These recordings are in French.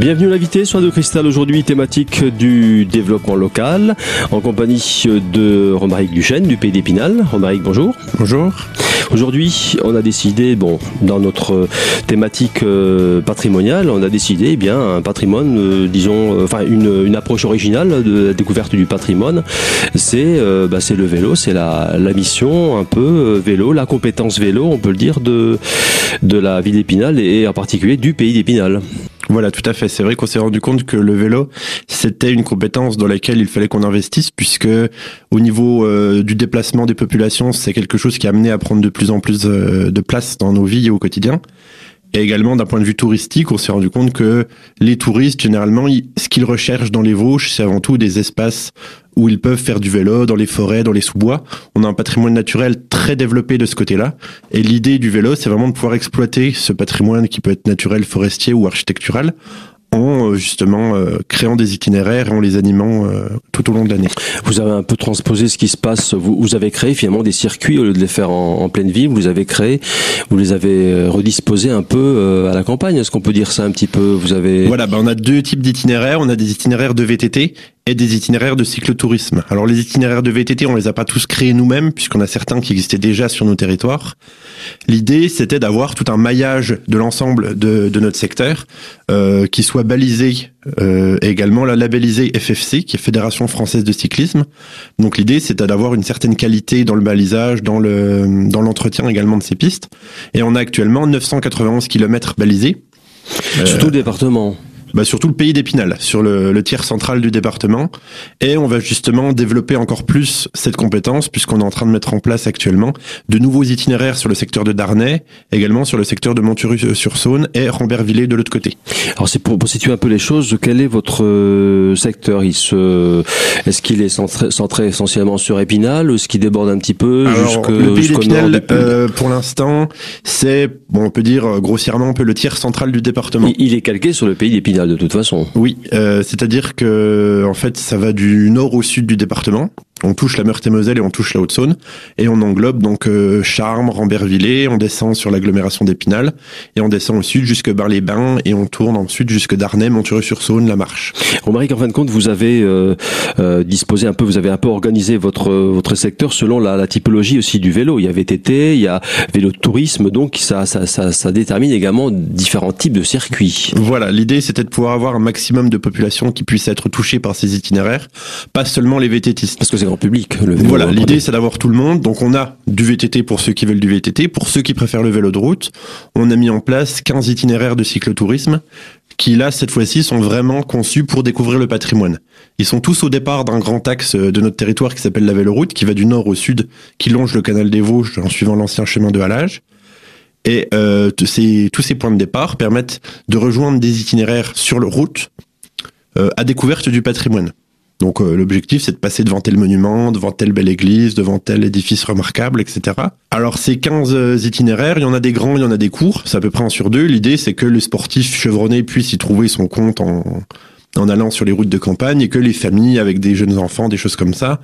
Bienvenue l'invité sur de Cristal aujourd'hui, thématique du développement local, en compagnie de Romaric Duchesne du Pays d'Épinal. Romaric, bonjour. Bonjour. Aujourd'hui, on a décidé, bon, dans notre thématique euh, patrimoniale, on a décidé, eh bien, un patrimoine, euh, disons, euh, enfin, une, approche originale de la découverte du patrimoine, c'est bah, le vélo, c'est la, la, mission un peu vélo, la compétence vélo, on peut le dire, de, de la ville d'Épinal et en particulier du Pays d'Épinal. Voilà, tout à fait. C'est vrai qu'on s'est rendu compte que le vélo, c'était une compétence dans laquelle il fallait qu'on investisse, puisque au niveau euh, du déplacement des populations, c'est quelque chose qui a amené à prendre de plus en plus euh, de place dans nos vies et au quotidien. Et également, d'un point de vue touristique, on s'est rendu compte que les touristes, généralement, ce qu'ils recherchent dans les Vosges, c'est avant tout des espaces où ils peuvent faire du vélo, dans les forêts, dans les sous-bois. On a un patrimoine naturel très développé de ce côté-là. Et l'idée du vélo, c'est vraiment de pouvoir exploiter ce patrimoine qui peut être naturel, forestier ou architectural en euh, justement euh, créant des itinéraires et en les animant euh, tout au long de l'année. Vous avez un peu transposé ce qui se passe. Vous, vous avez créé finalement des circuits au lieu de les faire en, en, pleine ville. Vous avez créé, vous les avez redisposés un peu à la campagne. Est-ce qu'on peut dire ça un petit peu? Vous avez voilà, ben on a deux types d'itinéraires. On a des itinéraires de VTT et des itinéraires de cyclotourisme. Alors les itinéraires de VTT, on les a pas tous créés nous-mêmes puisqu'on a certains qui existaient déjà sur nos territoires. L'idée, c'était d'avoir tout un maillage de l'ensemble de, de, notre secteur euh, qui soit balisé euh, et également la labellisé FFC, qui est Fédération française de cyclisme. Donc l'idée, c'était d'avoir une certaine qualité dans le balisage, dans le dans l'entretien également de ces pistes. Et on a actuellement 991 km balisés. Sur tout le département bah, surtout le pays d'Épinal, sur le, le, tiers central du département. Et on va justement développer encore plus cette compétence, puisqu'on est en train de mettre en place actuellement de nouveaux itinéraires sur le secteur de Darnay, également sur le secteur de Monturus-sur-Saône et Rambervillers de l'autre côté. Alors c'est pour, situer un peu les choses, quel est votre euh, secteur? Il se, Est-ce qu'il est centré, centré, essentiellement sur Épinal ou est-ce qu'il déborde un petit peu Alors, Le pays d'Épinal, euh, pour l'instant, c'est, bon, on peut dire grossièrement un peu le tiers central du département. Il, il est calqué sur le pays d'Épinal de toute façon. Oui, euh, c'est-à-dire que en fait, ça va du nord au sud du département on touche la Meurthe-et-Moselle et on touche la Haute-Saône et on englobe donc euh, Charmes, Rambervillers, on descend sur l'agglomération d'Épinal et on descend au sud jusque Bar-les-Bains et on tourne ensuite jusque Darnay, Montureux-sur-Saône, La Marche. Romaric, en fin de compte, vous avez euh, euh, disposé un peu, vous avez un peu organisé votre votre secteur selon la, la, typologie aussi du vélo. Il y a VTT, il y a vélo de tourisme, donc ça ça, ça, ça détermine également différents types de circuits. Voilà, l'idée c'était de pouvoir avoir un maximum de population qui puisse être touchée par ces itinéraires, pas seulement les VTTistes. Parce que c'est public. voilà, l'idée c'est d'avoir tout le monde. Donc on a du VTT pour ceux qui veulent du VTT, pour ceux qui préfèrent le vélo de route. On a mis en place 15 itinéraires de cyclotourisme qui là cette fois-ci sont vraiment conçus pour découvrir le patrimoine. Ils sont tous au départ d'un grand axe de notre territoire qui s'appelle la Véloroute, qui va du nord au sud, qui longe le canal des Vosges en suivant l'ancien chemin de halage. Et euh, ces, tous ces points de départ permettent de rejoindre des itinéraires sur le route euh, à découverte du patrimoine. Donc euh, l'objectif, c'est de passer devant tel monument, devant telle belle église, devant tel édifice remarquable, etc. Alors ces 15 euh, itinéraires, il y en a des grands, il y en a des courts, c'est à peu près un sur deux. L'idée, c'est que le sportif chevronné puisse y trouver son compte en, en allant sur les routes de campagne et que les familles avec des jeunes enfants, des choses comme ça,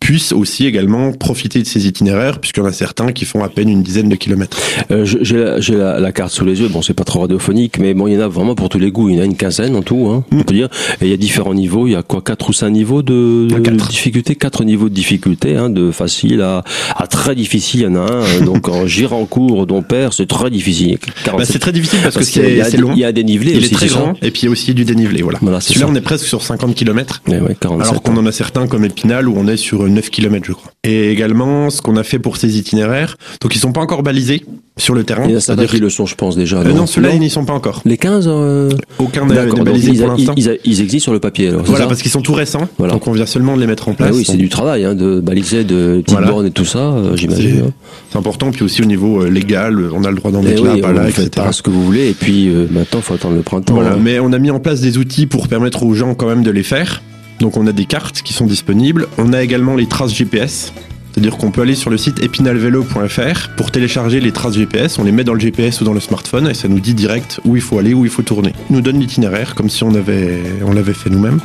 puissent aussi également profiter de ces itinéraires, puisqu'il y en a certains qui font à peine une dizaine de kilomètres. Euh, j'ai la, la, carte sous les yeux, bon c'est pas trop radiophonique, mais bon il y en a vraiment pour tous les goûts, il y en a une quinzaine en tout, hein, on peut dire, et il y a différents niveaux, il y a quoi quatre ou cinq niveaux de, difficulté, quatre. niveaux de difficulté, hein, de facile à, à très difficile, il y en a un, euh, donc en Girancourt, père c'est très difficile. Bah, c'est très difficile parce, que c'est long. Il y a des nivelés il est très grand, et puis il y a aussi du dénivelé, voilà. voilà Celui-là on est presque sur 50 km, ouais, alors qu'on en a certains comme Épinal où on est sur 9 km, je crois. Et également, ce qu'on a fait pour ces itinéraires, donc ils sont pas encore balisés sur le terrain. Il y a certains qui le sont, je pense déjà. Euh, non, ceux-là, ils n'y sont pas encore. Les 15 euh... Aucun n'est balisé pour l'instant. Ils, ils, existent sur le papier. Alors, voilà, parce qu'ils sont tout récents. Voilà. Donc on vient seulement de les mettre en place. Ah oui, c'est du travail, hein, de baliser, de petites bornes et tout ça, euh, j'imagine. Hein. C'est important. Puis aussi au niveau euh, légal, on a le droit d'en mettre là, pas là, etc. ce que vous voulez. Et puis maintenant, il faut attendre le printemps. Voilà, hein. mais on a mis en place des outils pour permettre aux gens quand même de les faire. Donc on a des cartes qui sont disponibles. On a également les traces GPS. C'est-à-dire qu'on peut aller sur le site epinalvelo.fr pour télécharger les traces GPS, on les met dans le GPS ou dans le smartphone et ça nous dit direct où il faut aller, où il faut tourner. Il nous donne l'itinéraire comme si on avait on l'avait fait nous-mêmes.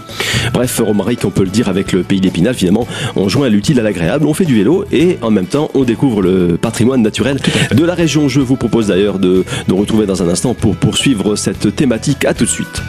Bref, Romaric, on peut le dire avec le pays d'Épinal, finalement, on joint l'utile à l'agréable, on fait du vélo et en même temps on découvre le patrimoine naturel de la région. Je vous propose d'ailleurs de nous retrouver dans un instant pour poursuivre cette thématique. À tout de suite.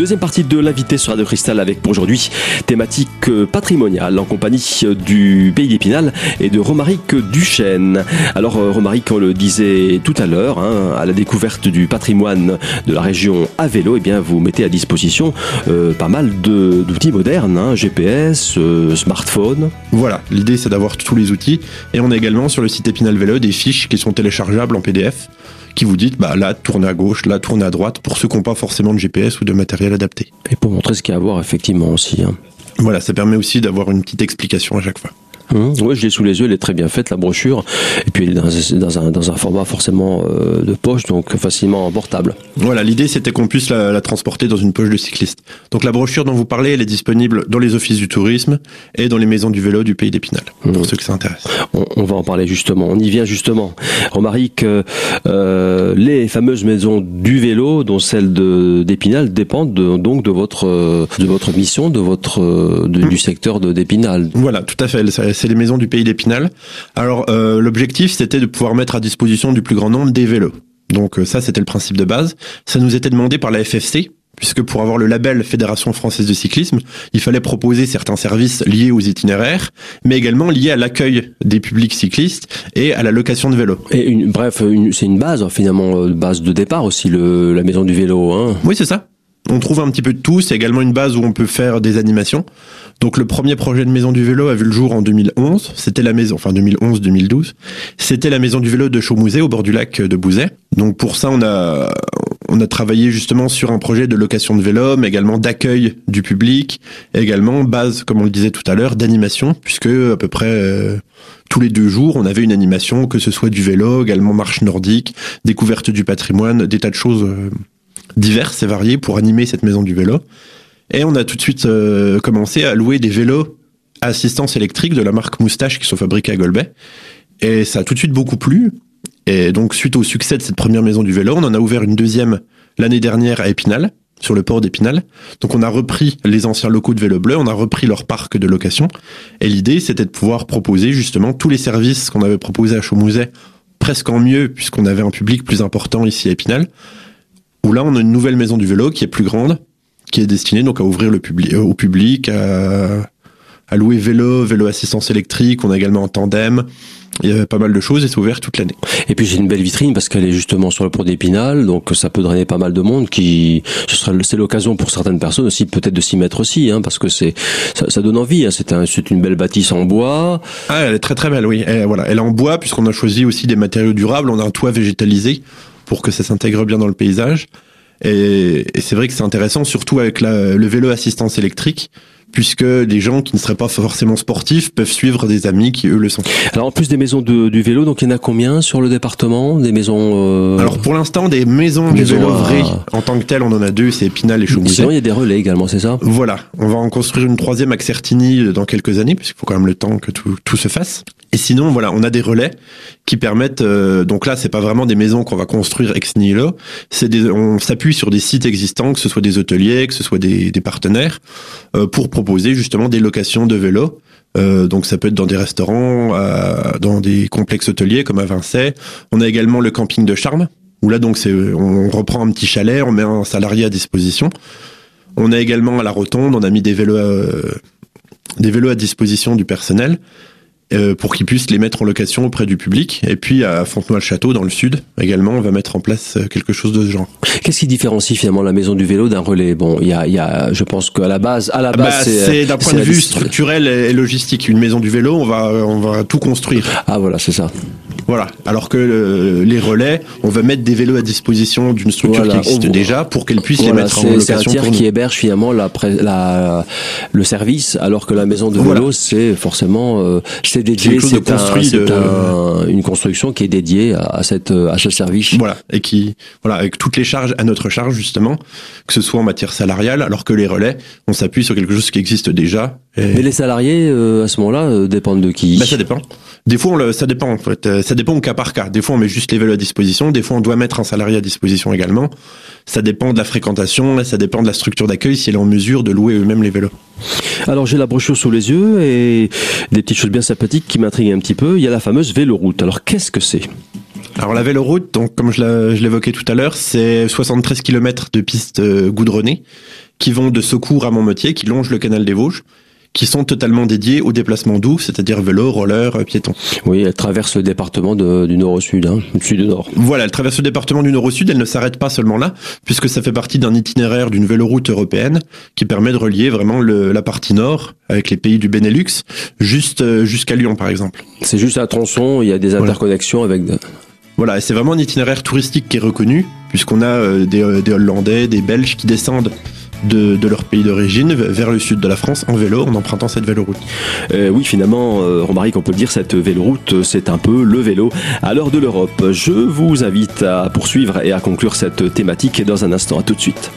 Deuxième partie de l'invité sur Radio Cristal avec pour aujourd'hui thématique euh, patrimoniale en compagnie euh, du Pays d'Épinal et de Romaric Duchesne. Alors euh, Romaric, on le disait tout à l'heure, hein, à la découverte du patrimoine de la région à vélo, eh bien vous mettez à disposition pas mal d'outils modernes, hein, GPS, smartphone. Voilà, l'idée c'est d'avoir tous les outils et on a également sur le site Épinal Vélo des fiches qui sont téléchargeables en PDF qui vous dites bah là tournez à gauche, là tournez à droite pour ceux qui n'ont pas forcément de GPS ou de matériel adapté. Et pour montrer ce qu'il y a à voir effectivement aussi. Hein. Voilà, ça permet aussi d'avoir une petite explication à chaque fois. Mmh. Oui, je l'ai sous les yeux, elle est très bien faite, la brochure. Et puis elle est dans, un, dans un, format forcément euh, de poche, donc facilement portable. Voilà, l'idée c'était qu'on puisse la, transporter dans une poche de cycliste. Donc la brochure dont vous parlez, elle est disponible dans les offices du tourisme et dans les maisons du vélo du pays d'Épinal, pour mmh. ceux que ça intéresse. On, va en parler justement, on y vient justement. Romaric, euh, les fameuses maisons du vélo, dont celle d'Épinal, dépendent donc de votre, de votre mission, de votre, du mmh. secteur d'Épinal. Voilà, tout à fait c'est les maisons du pays d'Épinal. Alors euh, l'objectif c'était de pouvoir mettre à disposition du plus grand nombre des vélos. Donc euh, ça c'était le principe de base. Ça nous était demandé par la FFC puisque pour avoir le label Fédération française de cyclisme, il fallait proposer certains services liés aux itinéraires, mais également liés à l'accueil des publics cyclistes et à la location de vélos. Et une, bref, c'est une base finalement, euh, base de départ aussi, le, la maison du vélo. Hein. Oui, c'est ça. On trouve un petit peu de tout. C'est également une base où on peut faire des animations. Donc le premier projet de maison du vélo a vu le jour en 2011. C'était la maison, enfin 2011-2012. C'était la maison du vélo de Chaumouzet au bord du lac de Bouzet. Donc pour ça, on a on a travaillé justement sur un projet de location de vélo, mais également d'accueil du public, également base, comme on le disait tout à l'heure, d'animation, puisque à peu près euh, tous les deux jours, on avait une animation, que ce soit du vélo, également marche nordique, découverte du patrimoine, des tas de choses euh, diverses et variées pour animer cette maison du vélo. Et on a tout de suite euh, commencé à louer des vélos assistance électrique de la marque Moustache qui sont fabriqués à Golbet. Et ça a tout de suite beaucoup plu. Et donc, suite au succès de cette première maison du vélo, on en a ouvert une deuxième l'année dernière à Épinal, sur le port d'Épinal. Donc, on a repris les anciens locaux de Vélo Bleu, on a repris leur parc de location. Et l'idée, c'était de pouvoir proposer justement tous les services qu'on avait proposés à Chaumouset, presque en mieux, puisqu'on avait un public plus important ici à Épinal. Où là, on a une nouvelle maison du vélo qui est plus grande, qui est destiné donc à ouvrir le public, euh, au public, à, à, louer vélo, vélo assistance électrique. On a également un tandem. Il y a pas mal de choses et c'est ouvert toute l'année. Et puis j'ai une belle vitrine parce qu'elle est justement sur le pont d'Épinal, donc ça peut drainer pas mal de monde. Qui, ce sera, c'est l'occasion pour certaines personnes aussi peut-être de s'y mettre aussi, hein, parce que c'est, ça, ça donne envie. Hein. C'est un, c'est une belle bâtisse en bois. Ah, elle est très très belle, oui. Elle, voilà, elle est en bois puisqu'on a choisi aussi des matériaux durables. On a un toit végétalisé pour que ça s'intègre bien dans le paysage. Et, c'est vrai que c'est intéressant, surtout avec le vélo assistance électrique, puisque des gens qui ne seraient pas forcément sportifs peuvent suivre des amis qui eux le sont. Alors en plus des maisons du vélo, donc il y en a combien sur le département? Des maisons euh, Alors pour l'instant des maisons, du vélo vrai en tant que tel, on en a deux, c'est Épinal et Chaumouzet. Sinon il y a des relais également, c'est ça? Voilà, on va en construire une troisième à Certigny dans quelques années, puisqu'il faut quand même le temps que tout, tout se fasse. Et sinon, voilà, on a des relais qui permettent. Euh, donc là, c'est pas vraiment des maisons qu'on va construire ex nihilo. C'est des, on s'appuie sur des sites existants, que ce soit des hôteliers, que ce soit des, des partenaires, euh, pour proposer justement des locations de vélos. Euh, donc ça peut être dans des restaurants, dans des complexes hôteliers comme à Vincennes. On a également le camping de Charme, où là donc c'est, on reprend un petit chalet, on met un salarié à disposition. On a également à la Rotonde, on a mis des vélos, des vélos à disposition du personnel. Euh, pour qu'ils puissent les mettre en location auprès du public. Et puis à Fontenoy-le-Château, dans le sud, également, on va mettre en place euh, quelque chose de ce genre. Qu'est-ce qui différencie finalement la maison du vélo d'un relais? Bon, il y a, y a, je pense qu'à la base, à la base, bah, c'est d'un point de vue structurel et logistique. Une maison du vélo, on va, on va tout construire. Ah voilà, c'est ça. Voilà. Alors que euh, les relais, on va mettre des vélos à disposition d'une structure qui existe déjà pour qu'elle puisse les mettre en location. C'est un tiers qui héberge finalement la, la, le service, alors que la maison de vélo, c'est forcément euh, c'est dédié, c'est un, une construction qui est dédiée à, cette à ce service. Voilà et qui voilà avec toutes les charges à notre charge justement, que ce soit en matière salariale, alors que les relais, on s'appuie sur quelque chose qui existe déjà. Mais les salariés euh, à ce moment-là dépendent de qui? Bah, ça dépend. Des fois, on ça dépend en fait. Ça dépend au cas par cas. Des fois, on met juste les vélos à disposition. Des fois, on doit mettre un salarié à disposition également. Ça dépend de la fréquentation, ça dépend de la structure d'accueil, si elle est en mesure de louer eux-mêmes les vélos. Alors, j'ai la brochure sous les yeux et des petites choses bien sympathiques qui m'intriguent un petit peu. Il y a la fameuse véloroute. Alors, qu'est-ce que c'est? Alors la véloroute, donc comme je l'évoquais tout à l'heure, c'est 73 km de pistes euh, goudronnées qui vont de Secours à Montmotier, qui longent le canal des Vosges qui sont totalement dédiés au déplacement doux, c'est-à-dire vélo, roller, euh, piéton. Oui, elle traverse le département de, du nord au sud, hein, du sud au nord. Voilà, elle traverse le département du nord au sud, elle ne s'arrête pas seulement là, puisque ça fait partie d'un itinéraire d'une véloroute européenne qui permet de relier vraiment le, la partie nord avec les pays du Benelux, juste euh, jusqu'à Lyon par exemple. C'est juste à Tronçon, il y a des interconnexions voilà. avec... Voilà, et c'est vraiment un itinéraire touristique qui est reconnu, puisqu'on a euh, des, des Hollandais, des Belges qui descendent de, leur pays d'origine vers le sud de la France en vélo en empruntant cette véloroute. Euh, oui, finalement, euh, Romaric, on peut le dire, cette véloroute, c'est un peu le vélo à l'heure de l'Europe. Je vous invite à poursuivre et à conclure cette thématique dans un instant. À tout de suite.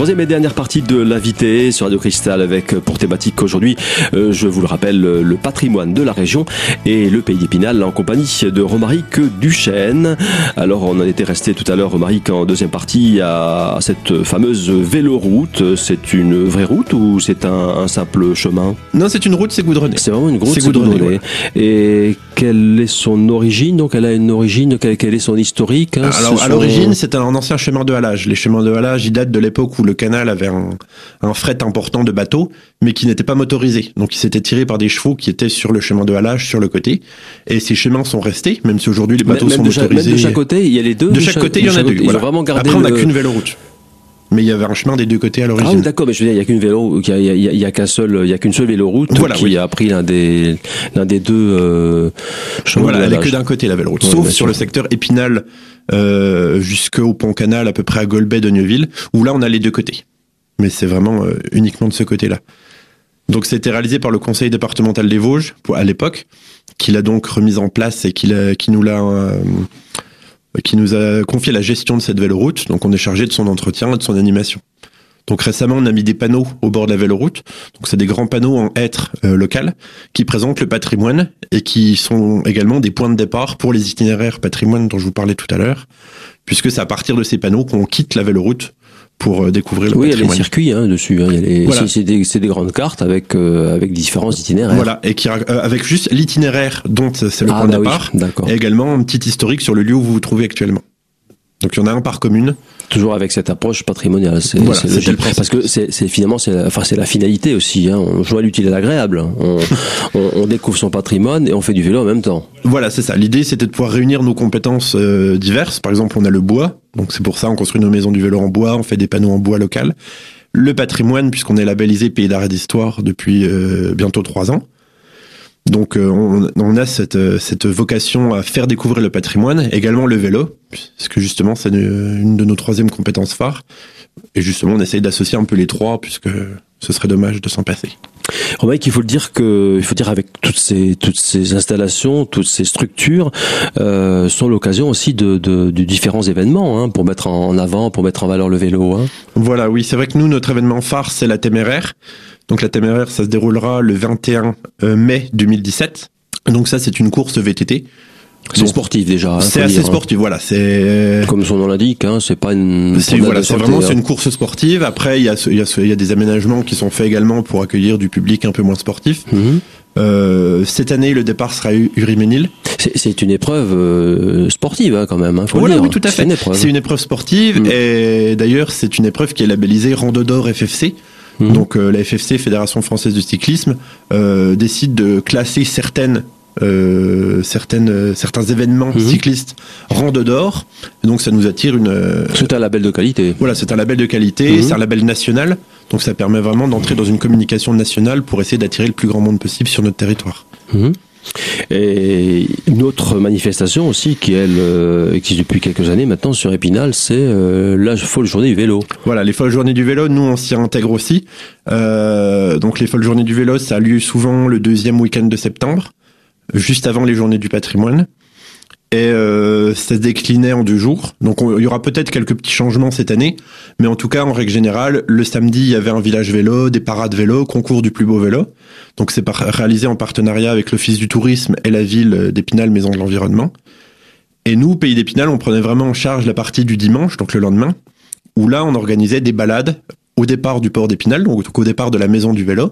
Troisième et dernière partie de l'invité sur Radio Cristal avec pour thématique aujourd'hui, euh, je vous le rappelle, le patrimoine de la région et le pays d'Épinal en compagnie de Romaric Duchesne. Alors on en était resté tout à l'heure, Romaric, en deuxième partie à cette fameuse véloroute. C'est une vraie route ou c'est un, un, simple chemin? Non, c'est une route, c'est goudronné. C'est vraiment une route, c'est goudronné. goudronné. Ouais. Et quelle est son origine? Donc elle a une origine, quel, quel est son historique hein, Alors à l'origine, c'est un ancien chemin de halage. Les chemins de halage, ils datent de l'époque où le canal avait un, un, fret important de bateaux, mais qui n'était pas motorisé. Donc il s'était tiré par des chevaux qui étaient sur le chemin de halage, sur le côté. Et ces chemins sont restés, même si aujourd'hui les bateaux même sont de motorisés. Chaque, même de chaque côté, il y a les deux. De chaque, chaque côté, il y en a deux. Voilà. vraiment gardé Après, on n'a le... qu'une véloroute. Mais il y avait un chemin des deux côtés à l'origine. Ah oui, d'accord, mais je veux dire, il y a qu'une vélo, il y a, y a, y a qu'un seul, il y a qu'une seule véloroute voilà, qui oui. a pris l'un des, l'un des deux euh, chemins. Voilà, elle est que d'un côté la véloroute, ouais, sauf sur le secteur Épinal euh, jusqu'au pont canal à peu près à Golbet de Neuville, où là on a les deux côtés. Mais c'est vraiment euh, uniquement de ce côté-là. Donc c'était réalisé par le conseil départemental des Vosges à l'époque, qui l'a donc remise en place et qui, qui nous l'a euh, qui nous a confié la gestion de cette véloroute. Donc on est chargé de son entretien et de son animation. Donc récemment, on a mis des panneaux au bord de la véloroute. Donc c'est des grands panneaux en hêtre euh, local qui présentent le patrimoine et qui sont également des points de départ pour les itinéraires patrimoine dont je vous parlais tout à l'heure, puisque c'est à partir de ces panneaux qu'on quitte la véloroute pour euh, découvrir le oui, patrimoine. il y a les circuits hein, dessus. Hein. Les, voilà. c'est, des, des, grandes cartes avec euh, avec différents itinéraires. Voilà, et qui euh, avec juste l'itinéraire dont c'est le ah, point bah de départ, oui, et également un petit historique sur le lieu où vous vous trouvez actuellement. Donc il y en a un par commune. Toujours avec cette approche patrimoniale, c'est voilà, logique. Parce que c'est finalement c'est la, enfin c'est la finalité aussi. Hein. On joue à l'utile et l'agréable. On, on, on, découvre son patrimoine et on fait du vélo en même temps. Voilà, c'est ça. L'idée c'était de pouvoir réunir nos compétences euh, diverses. Par exemple, on a le bois, donc c'est pour ça on construit nos maisons du vélo en bois, on fait des panneaux en bois local. Le patrimoine, puisqu'on est labellisé Pays d'art et d'histoire depuis euh, bientôt trois ans. Donc euh, on, a cette, cette vocation à faire découvrir le patrimoine, également le vélo, puisque justement c'est une, une, de nos troisièmes compétences phares. Et justement on essaye d'associer un peu les trois, puisque ce serait dommage de s'en passer. Romain, il faut le dire que, il faut dire avec toutes ces toutes ces installations, toutes ces structures, euh, sont l'occasion aussi de, de, de, différents événements hein, pour mettre en avant, pour mettre en valeur le vélo. Hein. Voilà, oui, c'est vrai que nous notre événement phare c'est la téméraire. Donc la téméraire, ça se déroulera le 21 mai 2017. Donc ça, c'est une course VTT. C'est sportif déjà. Hein, c'est assez dire, sportif, hein. voilà. C'est comme son nom l'indique, hein, c'est pas une. C'est voilà, c'est vraiment c'est une course sportive. Après, il y a il y a il y a des aménagements qui sont faits également pour accueillir du public un peu moins sportif. Mm -hmm. Euh, cette année, le départ sera Uriménil. C'est une épreuve euh, sportive hein, quand même. Hein, faut voilà, le dire. oui, tout à fait. C'est une, une épreuve sportive Mm. et d'ailleurs, c'est une épreuve qui est labellisée Rando d'or FFC. Mhm. Donc euh, la FFC, Fédération française du cyclisme, euh, décide de classer certaines euh, certaines, certains événements Mhm. cyclistes rando d'or. Donc ça nous attire une. C'est un label de qualité. Voilà, c'est un label de qualité, Mhm. c'est un label national. Donc ça permet vraiment d'entrer dans une communication nationale pour essayer d'attirer le plus grand monde possible sur notre territoire. Mhm. Et une autre manifestation aussi qui elle euh, existe depuis quelques années maintenant sur Épinal, c'est euh, la folle journée du vélo. Voilà, les folles journées du vélo, nous on s'y intègre aussi. Euh, donc les folles journées du vélo, ça a lieu souvent le deuxième week-end de septembre, juste avant les journées du patrimoine. Et euh, ça se déclinait en deux jours. Donc on, il y aura peut-être quelques petits changements cette année, mais en tout cas en règle générale, le samedi il y avait un village vélo, des parades vélo, concours du plus beau vélo. Donc c'est réalisé en partenariat avec l'Office du tourisme et la ville d'Épinal, Maison de l'Environnement. Et nous, Pays d'Épinal, on prenait vraiment en charge la partie du dimanche, donc le lendemain, où là, on organisait des balades au départ du port d'Épinal, donc au départ de la maison du vélo,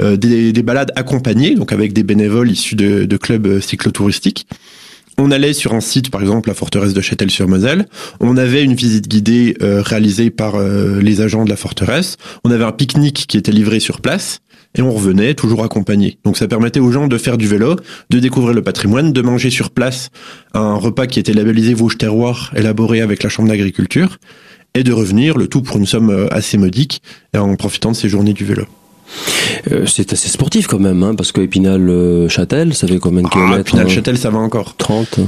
des, des, balades accompagnées, donc avec des bénévoles issus de, de clubs euh, cyclotouristiques. On allait sur un site, par exemple la forteresse de Châtel-sur-Moselle. On avait une visite guidée euh, réalisée par euh, les agents de la forteresse. On avait un pique-nique qui était livré sur place. Et on revenait toujours accompagné. Donc ça permettait aux gens de faire du vélo, de découvrir le patrimoine, de manger sur place un repas qui était labellisé Vosges Terroir, élaboré avec la Chambre d'agriculture, et de revenir, le tout pour une somme assez modique, en profitant de ces journées du vélo. Euh, c'est assez sportif quand même, hein, parce que Épinal-Châtel, euh, ça fait combien de ah, kilomètres Épinal-Châtel, ça va encore. 30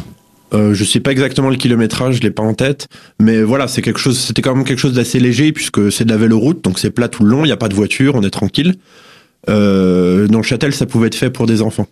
euh, je sais pas exactement le kilométrage, je l'ai pas en tête, mais voilà, c'est quelque chose, c'était quand même quelque chose d'assez léger puisque c'est de la véloroute, donc c'est plat tout le long, il n'y a pas de voiture, on est tranquille. Euh, dans Châtel, ça pouvait être fait pour des enfants.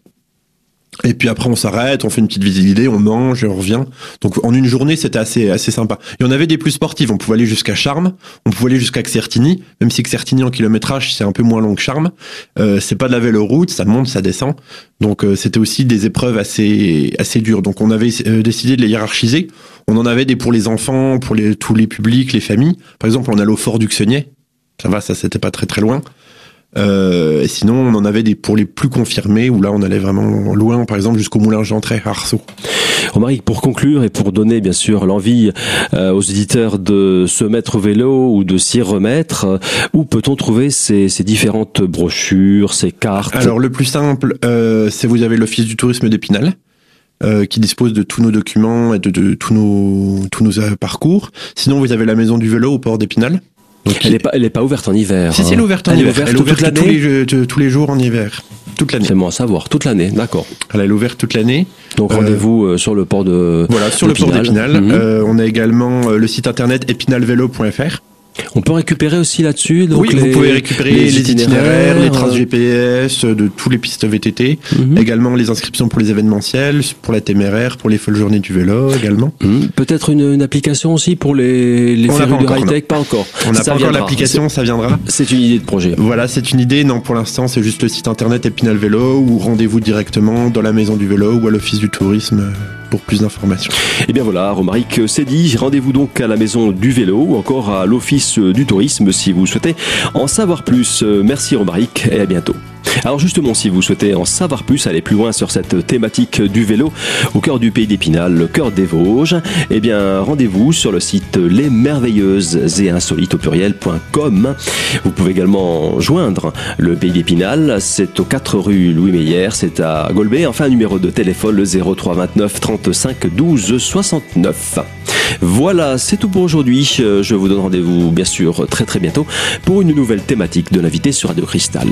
Et puis après, on s'arrête, on fait une petite visite guidée, on mange on revient. Donc en une journée, c'était assez assez sympa. Et on avait des plus sportifs. On pouvait aller jusqu'à Charmes, on pouvait aller jusqu'à Xertini, même si Xertini en kilométrage c'est un peu moins long que Charmes. Euh, c'est pas de la véloroute, ça monte, ça descend. Donc euh, c'était aussi des épreuves assez assez dures. Donc on avait euh, décidé de les hiérarchiser. On en avait des pour les enfants, pour les tous les publics, les familles. Par exemple, on allait au Fort du Xenier. Ça va, ça c'était pas très très loin. Euh, sinon, on en avait des pour les plus confirmés, où là, on allait vraiment loin, par exemple, jusqu'au moulin d'entrée à Arceau. Romaric, pour conclure et pour donner bien sûr l'envie euh, aux éditeurs de se mettre au vélo ou de s'y remettre, euh, où peut-on trouver ces, ces, différentes brochures, ces cartes? Alors le plus simple, euh, c'est vous avez l'Office du tourisme d'Épinal. Euh, qui dispose de tous nos documents et de, de tous nos tous nos parcours. Sinon, vous avez la maison du vélo au port d'Épinal, elle, est pas, elle est pas ouverte en hiver. Si, si, elle est ouverte en hiver. elle est ouverte tous, les, tous les jours en hiver. Toute l'année. C'est bon à savoir. Toute l'année, d'accord. Elle est ouverte toute l'année. Donc rendez-vous euh, sur le port de. Voilà, sur le port d'Épinal. Mhm. euh, on a également euh, le site internet épinalvélo.fr. On peut récupérer aussi là-dessus. Donc oui, vous pouvez récupérer les, itinéraires, les traces GPS de tous les pistes VTT, mhm. également les inscriptions pour les événementiels, pour la téméraire, pour les folles journées du vélo également. Mhm. Peut-être une, une, application aussi pour les, les de high-tech, pas encore. On n'a pas encore l'application, ça viendra. C'est une idée de projet. Voilà, c'est une idée. Non, pour l'instant, c'est juste le site internet Épinal Vélo ou rendez-vous directement dans la maison du vélo ou à l'office du tourisme pour plus d'informations. Et eh bien voilà, Romaric, c'est dit. Rendez-vous donc à la maison du vélo ou encore à l'office du tourisme si vous souhaitez en savoir plus. Merci Romaric et à bientôt. Alors justement, si vous souhaitez en savoir plus, aller plus loin sur cette thématique du vélo au cœur du pays d'Épinal, le cœur des Vosges, eh bien rendez-vous sur le site lesmerveilleuses et insolites au pluriel.com. Vous pouvez également joindre le pays d'Épinal, c'est au 4 rue Louis Meyer, c'est à Golbet, enfin numéro de téléphone le 03 29 35 12 69. Voilà, c'est tout pour aujourd'hui. Je vous donne rendez-vous bien sûr très très bientôt pour une nouvelle thématique de l'invité sur Radio Cristal.